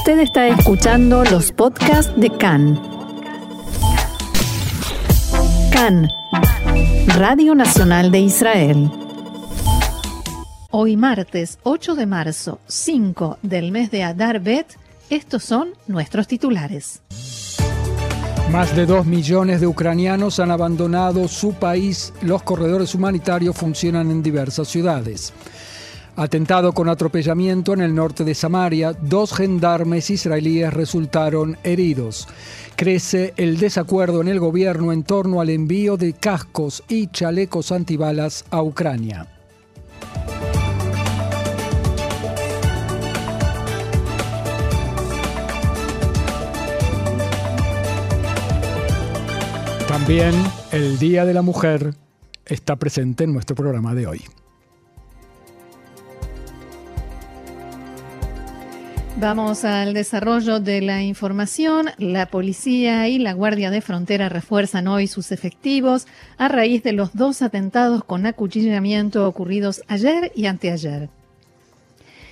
Usted está escuchando los podcasts de CAN. CAN, Radio Nacional de Israel. Hoy martes 8 de marzo, 5 del mes de Adar Bet, estos son nuestros titulares. Más de dos millones de ucranianos han abandonado su país. Los corredores humanitarios funcionan en diversas ciudades. Atentado con atropellamiento en el norte de Samaria, dos gendarmes israelíes resultaron heridos. Crece el desacuerdo en el gobierno en torno al envío de cascos y chalecos antibalas a Ucrania. También el Día de la Mujer está presente en nuestro programa de hoy. Vamos al desarrollo de la información. La policía y la Guardia de Frontera refuerzan hoy sus efectivos a raíz de los dos atentados con acuchillamiento ocurridos ayer y anteayer.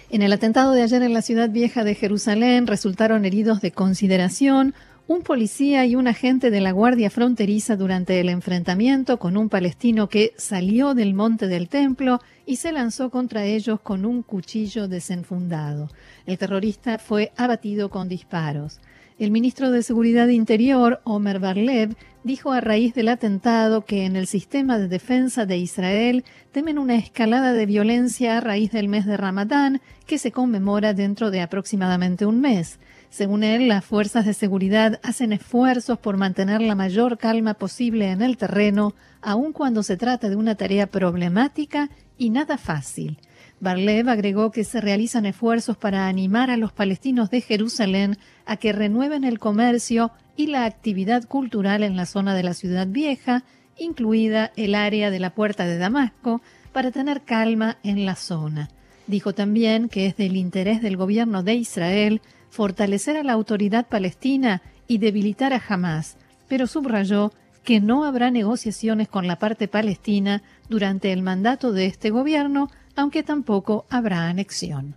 En el atentado de ayer en la ciudad vieja de Jerusalén resultaron heridos de consideración un policía y un agente de la Guardia Fronteriza durante el enfrentamiento con un palestino que salió del monte del templo y se lanzó contra ellos con un cuchillo desenfundado. El terrorista fue abatido con disparos. El ministro de Seguridad Interior, Omer Barlev, dijo a raíz del atentado que en el sistema de defensa de Israel temen una escalada de violencia a raíz del mes de Ramadán, que se conmemora dentro de aproximadamente un mes. Según él, las fuerzas de seguridad hacen esfuerzos por mantener la mayor calma posible en el terreno, aun cuando se trata de una tarea problemática y nada fácil. Barlev agregó que se realizan esfuerzos para animar a los palestinos de Jerusalén a que renueven el comercio y la actividad cultural en la zona de la ciudad vieja, incluida el área de la puerta de Damasco, para tener calma en la zona. Dijo también que es del interés del gobierno de Israel fortalecer a la autoridad palestina y debilitar a Hamas, pero subrayó que no habrá negociaciones con la parte palestina durante el mandato de este gobierno, aunque tampoco habrá anexión.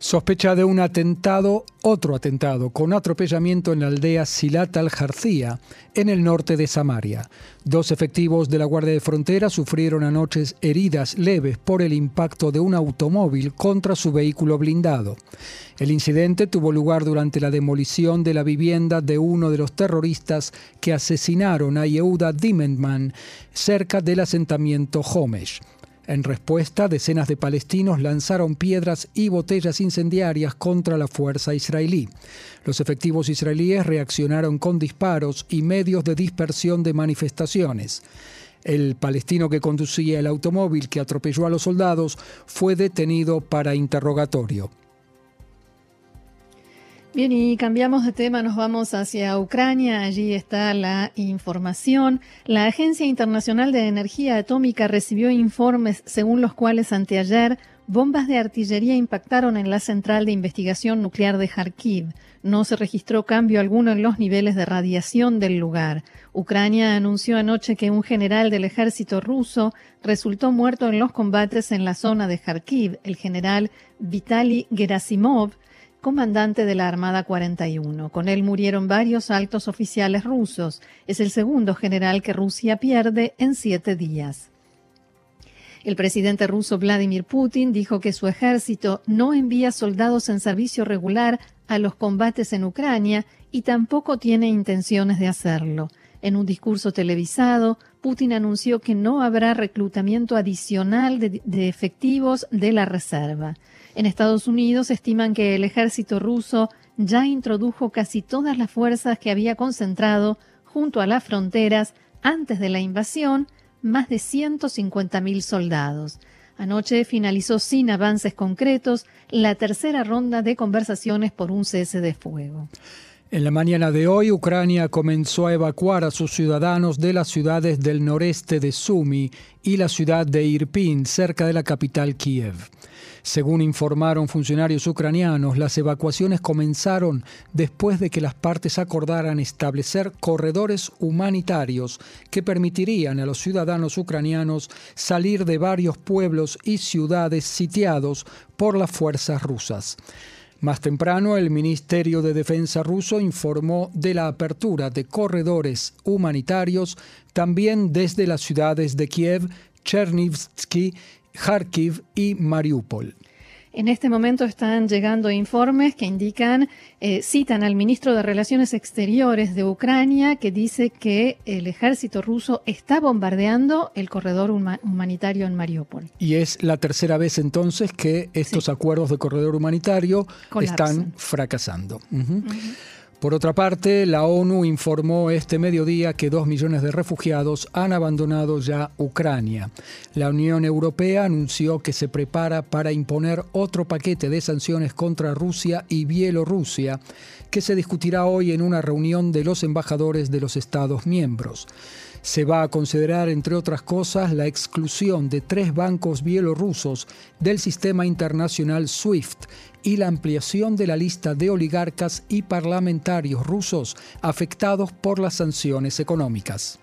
Sospecha de un atentado, otro atentado, con atropellamiento en la aldea Silat al-Jarcía, en el norte de Samaria. Dos efectivos de la Guardia de Frontera sufrieron anoche heridas leves por el impacto de un automóvil contra su vehículo blindado. El incidente tuvo lugar durante la demolición de la vivienda de uno de los terroristas que asesinaron a Yehuda Dimentman cerca del asentamiento Homesh. En respuesta, decenas de palestinos lanzaron piedras y botellas incendiarias contra la fuerza israelí. Los efectivos israelíes reaccionaron con disparos y medios de dispersión de manifestaciones. El palestino que conducía el automóvil que atropelló a los soldados fue detenido para interrogatorio. Bien, y cambiamos de tema, nos vamos hacia Ucrania. Allí está la información. La Agencia Internacional de Energía Atómica recibió informes según los cuales anteayer bombas de artillería impactaron en la central de investigación nuclear de Kharkiv. No se registró cambio alguno en los niveles de radiación del lugar. Ucrania anunció anoche que un general del ejército ruso resultó muerto en los combates en la zona de Kharkiv, el general Vitaly Gerasimov, comandante de la Armada 41. Con él murieron varios altos oficiales rusos. Es el segundo general que Rusia pierde en siete días. El presidente ruso Vladimir Putin dijo que su ejército no envía soldados en servicio regular a los combates en Ucrania y tampoco tiene intenciones de hacerlo. En un discurso televisado, Putin anunció que no habrá reclutamiento adicional de, efectivos de la reserva. En Estados Unidos estiman que el ejército ruso ya introdujo casi todas las fuerzas que había concentrado junto a las fronteras antes de la invasión, más de 150.000 soldados. Anoche finalizó sin avances concretos la tercera ronda de conversaciones por un cese de fuego. En la mañana de hoy, Ucrania comenzó a evacuar a sus ciudadanos de las ciudades del noreste de Sumy y la ciudad de Irpin, cerca de la capital Kiev. Según informaron funcionarios ucranianos, las evacuaciones comenzaron después de que las partes acordaran establecer corredores humanitarios que permitirían a los ciudadanos ucranianos salir de varios pueblos y ciudades sitiados por las fuerzas rusas. Más temprano, el Ministerio de Defensa ruso informó de la apertura de corredores humanitarios también desde las ciudades de Kiev, Chernivtsi, Kharkiv y Mariupol. En este momento están llegando informes que indican, eh, citan al ministro de Relaciones Exteriores de Ucrania, que dice que el ejército ruso está bombardeando el corredor humanitario en Mariupol. Y es la tercera vez entonces que estos acuerdos de corredor humanitario están fracasando. Por otra parte, la ONU informó este mediodía que dos millones de refugiados han abandonado ya Ucrania. La Unión Europea anunció que se prepara para imponer otro paquete de sanciones contra Rusia y Bielorrusia, que se discutirá hoy en una reunión de los embajadores de los Estados miembros. Se va a considerar, entre otras cosas, la exclusión de tres bancos bielorrusos del sistema internacional SWIFT y la ampliación de la lista de oligarcas y parlamentarios rusos afectados por las sanciones económicas.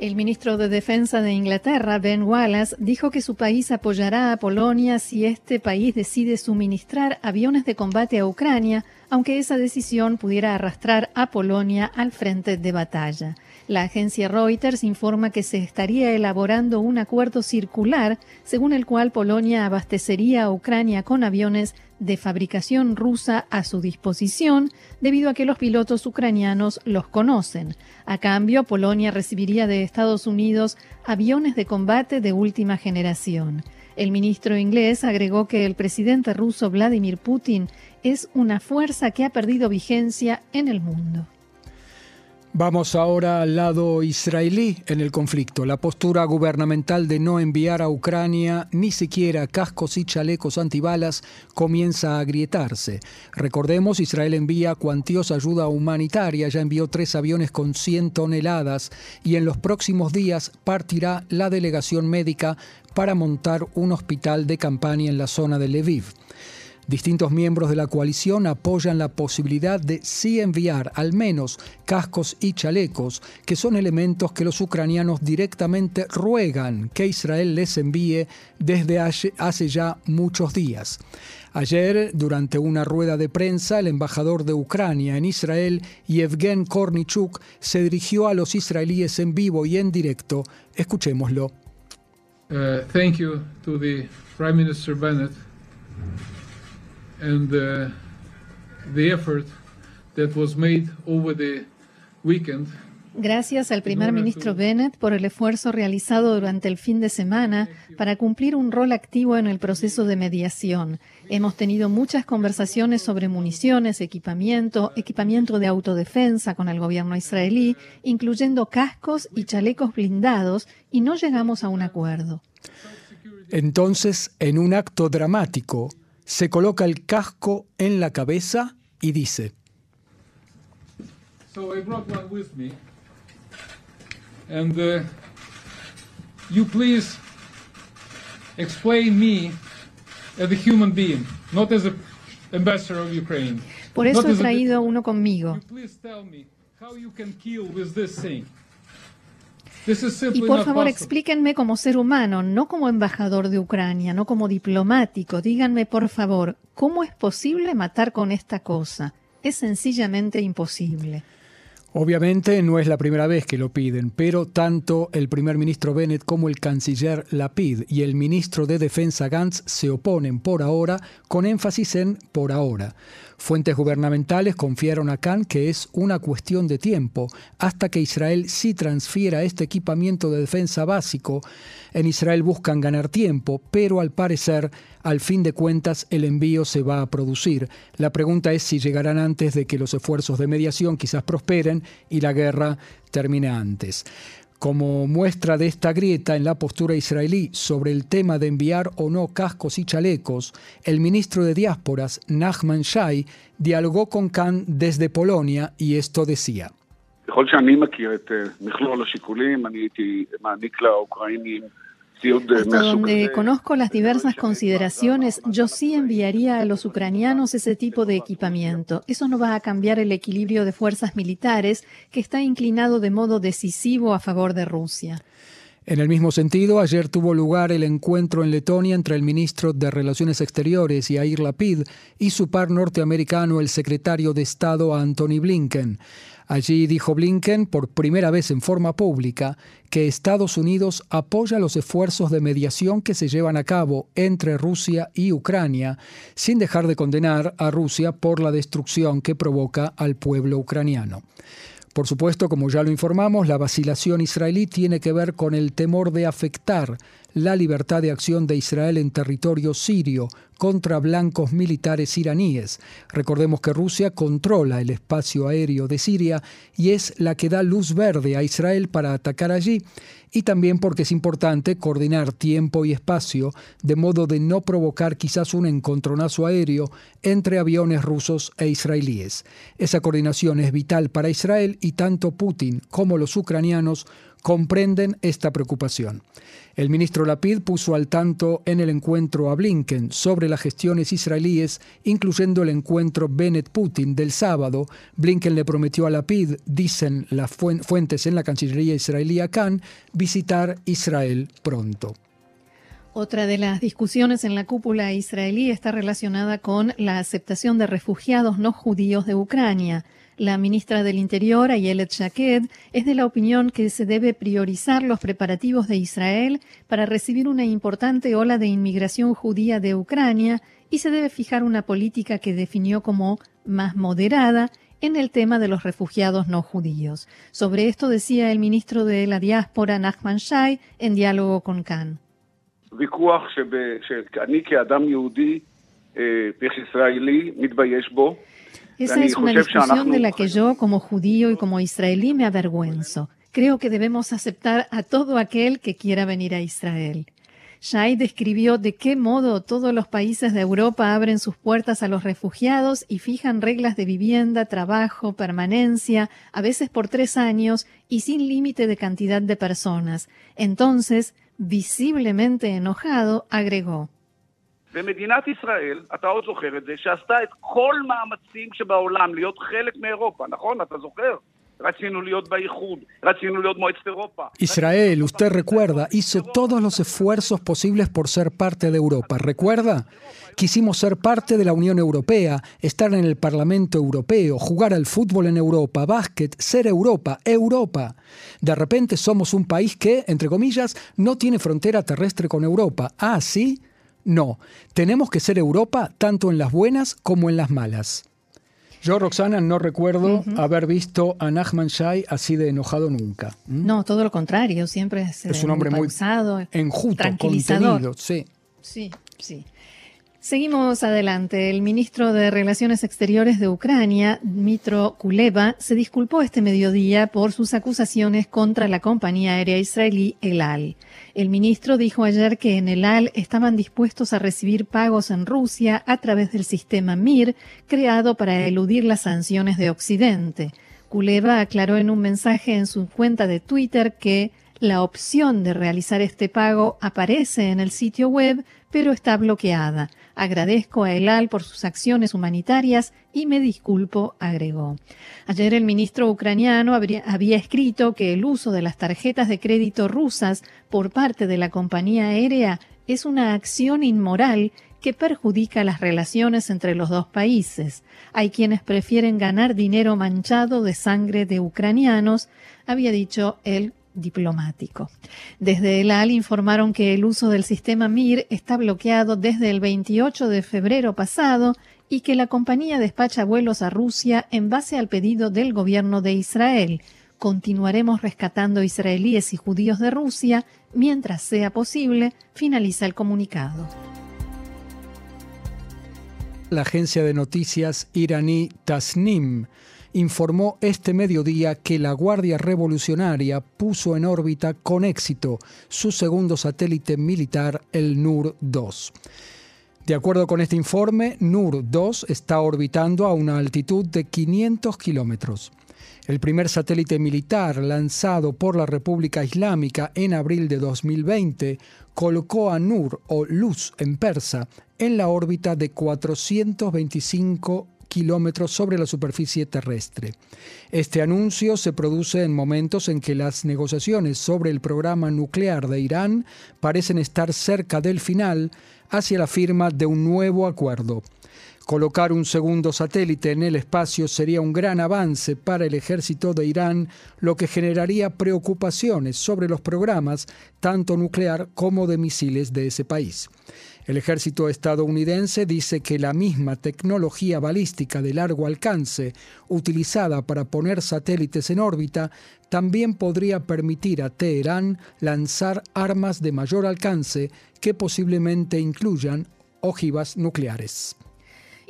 El ministro de Defensa de Inglaterra, Ben Wallace, dijo que su país apoyará a Polonia si este país decide suministrar aviones de combate a Ucrania, aunque esa decisión pudiera arrastrar a Polonia al frente de batalla. La agencia Reuters informa que se estaría elaborando un acuerdo circular según el cual Polonia abastecería a Ucrania con aviones de fabricación rusa a su disposición debido a que los pilotos ucranianos los conocen. A cambio, Polonia recibiría de Estados Unidos aviones de combate de última generación. El ministro inglés agregó que el presidente ruso Vladimir Putin es una fuerza que ha perdido vigencia en el mundo. Vamos ahora al lado israelí en el conflicto. La postura gubernamental de no enviar a Ucrania ni siquiera cascos y chalecos antibalas comienza a agrietarse. Recordemos, Israel envía cuantiosa ayuda humanitaria, ya envió tres aviones con 100 toneladas y en los próximos días partirá la delegación médica para montar un hospital de campaña en la zona de Lviv. Distintos miembros de la coalición apoyan la posibilidad de sí enviar al menos cascos y chalecos, que son elementos que los ucranianos directamente ruegan que Israel les envíe desde hace ya muchos días. Ayer, durante una rueda de prensa, el embajador de Ucrania en Israel, Yevgen Kornichuk, se dirigió a los israelíes en vivo y en directo. Escuchémoslo. Uh, thank you to the Prime Minister Bennett and uh, the effort that was made over the weekend Gracias al primer ministro Bennett por el esfuerzo realizado durante el fin de semana para cumplir un rol activo en el proceso de mediación. Hemos tenido muchas conversaciones sobre municiones, equipamiento, equipamiento de autodefensa con el gobierno israelí, incluyendo cascos y chalecos blindados, y no llegamos a un acuerdo. Entonces, en un acto dramático, se coloca el casco en la cabeza y dice, So I brought one with me. And uh, you please explain me as a human being, not as a ambassador of Ukraine. Por eso he traído uno conmigo. You please tell me how you can kill with this thing. Y por favor explíquenme como ser humano, no como embajador de Ucrania, no como diplomático. Díganme por favor, ¿cómo es posible matar con esta cosa? Es sencillamente imposible. Obviamente no es la primera vez que lo piden, pero tanto el primer ministro Bennett como el canciller Lapid y el ministro de Defensa Gantz se oponen por ahora, con énfasis en por ahora. Fuentes gubernamentales confiaron a Khan que es una cuestión de tiempo hasta que Israel sí transfiera este equipamiento de defensa básico. En Israel buscan ganar tiempo, pero al parecer, al fin de cuentas, el envío se va a producir. La pregunta es si llegarán antes de que los esfuerzos de mediación quizás prosperen y la guerra termine antes. Como muestra de esta grieta en la postura israelí sobre el tema de enviar o no cascos y chalecos, el ministro de Diásporas, Nachman Shai, dialogó con Khan desde Polonia y esto decía. Hasta donde conozco las diversas consideraciones, yo sí enviaría a los ucranianos ese tipo de equipamiento. Eso no va a cambiar el equilibrio de fuerzas militares que está inclinado de modo decisivo a favor de Rusia. En el mismo sentido, ayer tuvo lugar el encuentro en Letonia entre el ministro de Relaciones Exteriores, Yair Lapid, y su par norteamericano, el secretario de Estado, Anthony Blinken. Allí dijo Blinken, por primera vez en forma pública, que Estados Unidos apoya los esfuerzos de mediación que se llevan a cabo entre Rusia y Ucrania, sin dejar de condenar a Rusia por la destrucción que provoca al pueblo ucraniano. Por supuesto, como ya lo informamos, la vacilación israelí tiene que ver con el temor de afectar la libertad de acción de Israel en territorio sirio contra blancos militares iraníes. Recordemos que Rusia controla el espacio aéreo de Siria y es la que da luz verde a Israel para atacar allí, y también porque es importante coordinar tiempo y espacio de modo de no provocar quizás un encontronazo aéreo entre aviones rusos e israelíes. Esa coordinación es vital para Israel y tanto Putin como los ucranianos comprenden esta preocupación. El ministro Lapid puso al tanto en el encuentro a Blinken sobre las gestiones israelíes, incluyendo el encuentro Bennett-Putin del sábado. Blinken le prometió a Lapid, dicen las fuentes en la Cancillería israelí Khan, visitar Israel pronto. Otra de las discusiones en la cúpula israelí está relacionada con la aceptación de refugiados no judíos de Ucrania. La ministra del Interior, Ayelet Shaked, es de la opinión que se debe priorizar los preparativos de Israel para recibir una importante ola de inmigración judía de Ucrania y se debe fijar una política que definió como más moderada en el tema de los refugiados no judíos. Sobre esto decía el ministro de la diáspora, Nachman Shai, en diálogo con Khan. Esa es una discusión de la que yo, como judío y como israelí, me avergüenzo. Creo que debemos aceptar a todo aquel que quiera venir a Israel. Shai describió de qué modo todos los países de Europa abren sus puertas a los refugiados y fijan reglas de vivienda, trabajo, permanencia, a veces por tres años y sin límite de cantidad de personas. Entonces, visiblemente enojado, agregó. ומדינת ישראל, אתה עוד זוכר את זה, שעשתה את כל מאמצים שבעולם להיות חלק מאירופה, נכון? אתה זוכר? Israel, usted recuerda, hizo todos los esfuerzos posibles por ser parte de Europa. ¿Recuerda? Quisimos ser parte de la Unión Europea, estar en el Parlamento Europeo, jugar al fútbol en Europa, básquet, ser Europa, Europa. De repente somos un país que, entre comillas, no tiene frontera terrestre con Europa. Ah, sí. No, tenemos que ser Europa tanto en las buenas como en las malas. Yo, Roxana, no recuerdo haber visto a Nachman Shai así de enojado nunca. No, todo lo contrario, siempre es, es un hombre muy enjuto, contenido, sí. Sí, sí. Seguimos adelante. El ministro de Relaciones Exteriores de Ucrania, Dmitro Kuleva, se disculpó este mediodía por sus acusaciones contra la compañía aérea israelí El Al. El ministro dijo ayer que en El Al estaban dispuestos a recibir pagos en Rusia a través del sistema MIR, creado para eludir las sanciones de Occidente. Kuleva aclaró en un mensaje en su cuenta de Twitter que la opción de realizar este pago aparece en el sitio web, pero está bloqueada. Agradezco a Elal por sus acciones humanitarias y me disculpo, agregó. Ayer el ministro ucraniano había escrito que el uso de las tarjetas de crédito rusas por parte de la compañía aérea es una acción inmoral que perjudica las relaciones entre los dos países. Hay quienes prefieren ganar dinero manchado de sangre de ucranianos, había dicho el diplomático. Desde el AL informaron que el uso del sistema MIR está bloqueado desde el 28 de febrero pasado y que la compañía despacha vuelos a Rusia en base al pedido del gobierno de Israel. Continuaremos rescatando israelíes y judíos de Rusia mientras sea posible, finaliza el comunicado. La agencia de noticias iraní Tasnim informó este mediodía que la Guardia Revolucionaria puso en órbita con éxito su segundo satélite militar, el NUR-2. De acuerdo con este informe, NUR-2 está orbitando a una altitud de 500 kilómetros. El primer satélite militar lanzado por la República Islámica en abril de 2020 colocó a Nur o Luz en persa en la órbita de 425 kilómetros sobre la superficie terrestre. Este anuncio se produce en momentos en que las negociaciones sobre el programa nuclear de Irán parecen estar cerca del final hacia la firma de un nuevo acuerdo. Colocar un segundo satélite en el espacio sería un gran avance para el ejército de Irán, lo que generaría preocupaciones sobre los programas tanto nuclear como de misiles de ese país. El ejército estadounidense dice que la misma tecnología balística de largo alcance utilizada para poner satélites en órbita también podría permitir a Teherán lanzar armas de mayor alcance que posiblemente incluyan ojivas nucleares.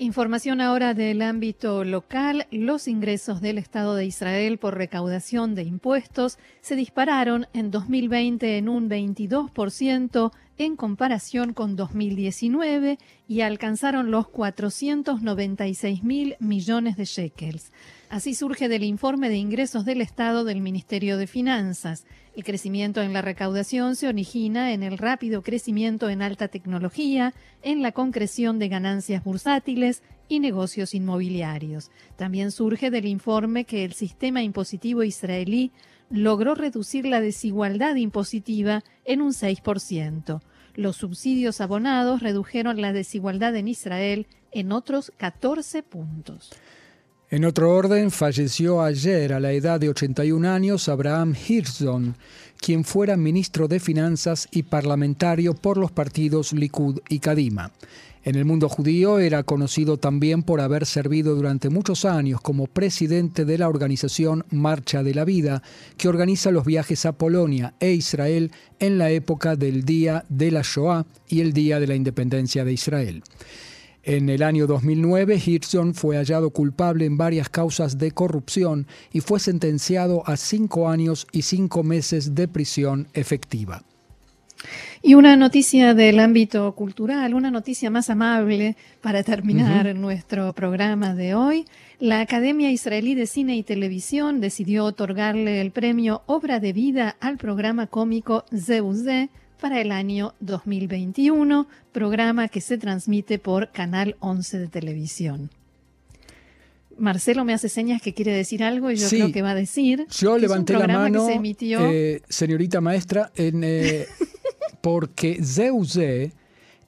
Información ahora del ámbito local. Los ingresos del Estado de Israel por recaudación de impuestos se dispararon en 2020 en un 22% en comparación con 2019 y alcanzaron los 496 mil millones de shekels. Así surge del informe de ingresos del Estado del Ministerio de Finanzas. El crecimiento en la recaudación se origina en el rápido crecimiento en alta tecnología, en la concreción de ganancias bursátiles y negocios inmobiliarios. También surge del informe que el sistema impositivo israelí logró reducir la desigualdad impositiva en un 6%. Los subsidios abonados redujeron la desigualdad en Israel en otros 14 puntos. En otro orden, falleció ayer a la edad de 81 años Abraham Hirschon, quien fuera ministro de Finanzas y parlamentario por los partidos Likud y Kadima. En el mundo judío era conocido también por haber servido durante muchos años como presidente de la organización Marcha de la Vida, que organiza los viajes a Polonia e Israel en la época del Día de la Shoah y el Día de la Independencia de Israel. En el año 2009, Hirschon fue hallado culpable en varias causas de corrupción y fue sentenciado a cinco años y cinco meses de prisión efectiva. Y una noticia del ámbito cultural, una noticia más amable para terminar nuestro programa de hoy. La Academia Israelí de Cine y Televisión decidió otorgarle el premio Obra de Vida al programa cómico Zeuzé para el año 2021, programa que se transmite por Canal 11 de televisión. Marcelo me hace señas que quiere decir algo y yo creo que va a decir. Yo levanté la mano, eh, señorita maestra, en, eh, porque Zeusé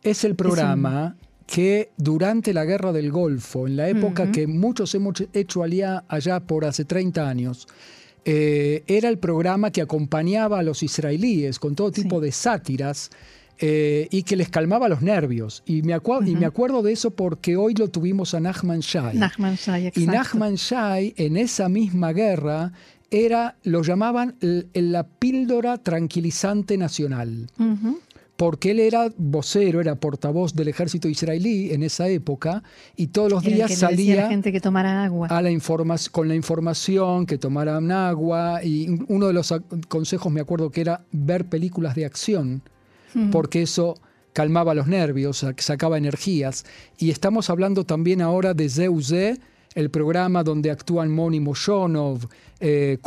es el programa que durante la guerra del Golfo, en la época que muchos hemos hecho allá, allá por hace 30 años, eh, era el programa que acompañaba a los israelíes con todo tipo de sátiras eh, y que les calmaba los nervios. Y me, y me acuerdo de eso porque hoy lo tuvimos a Nachman Shai. y Nachman Shai, en esa misma guerra, era, lo llamaban la píldora tranquilizante nacional porque él era vocero, era portavoz del ejército israelí en esa época y todos los días salía a la gente que tomara agua. A la con la información, que tomaran agua y uno de los consejos me acuerdo que era ver películas de acción, porque eso calmaba los nervios, sacaba energías. Y estamos hablando también ahora de Zeuzé, el programa donde actúan Moni Moshonov, eh,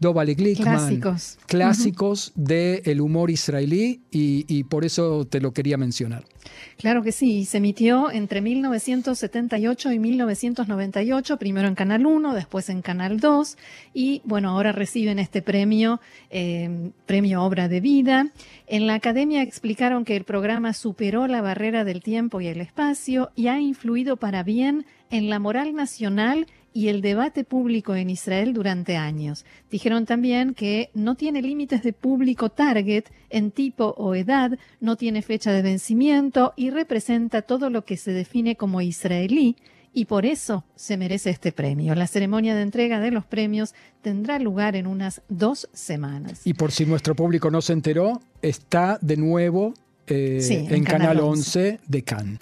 Doval Glickman, clásicos, clásicos del humor israelí y, por eso te lo quería mencionar. Claro que sí, se emitió entre 1978 y 1998, primero en Canal 1, después en Canal 2 y bueno, ahora reciben este premio, eh, premio Obra de Vida. En la academia explicaron que el programa superó la barrera del tiempo y el espacio y ha influido para bien en la moral nacional y el debate público en Israel durante años. Dijeron también que no tiene límites de público target en tipo o edad, no tiene fecha de vencimiento y representa todo lo que se define como israelí y por eso se merece este premio. La ceremonia de entrega de los premios tendrá lugar en unas dos semanas. Y por si nuestro público no se enteró, está de nuevo eh, en, Canal, 11 de Cannes.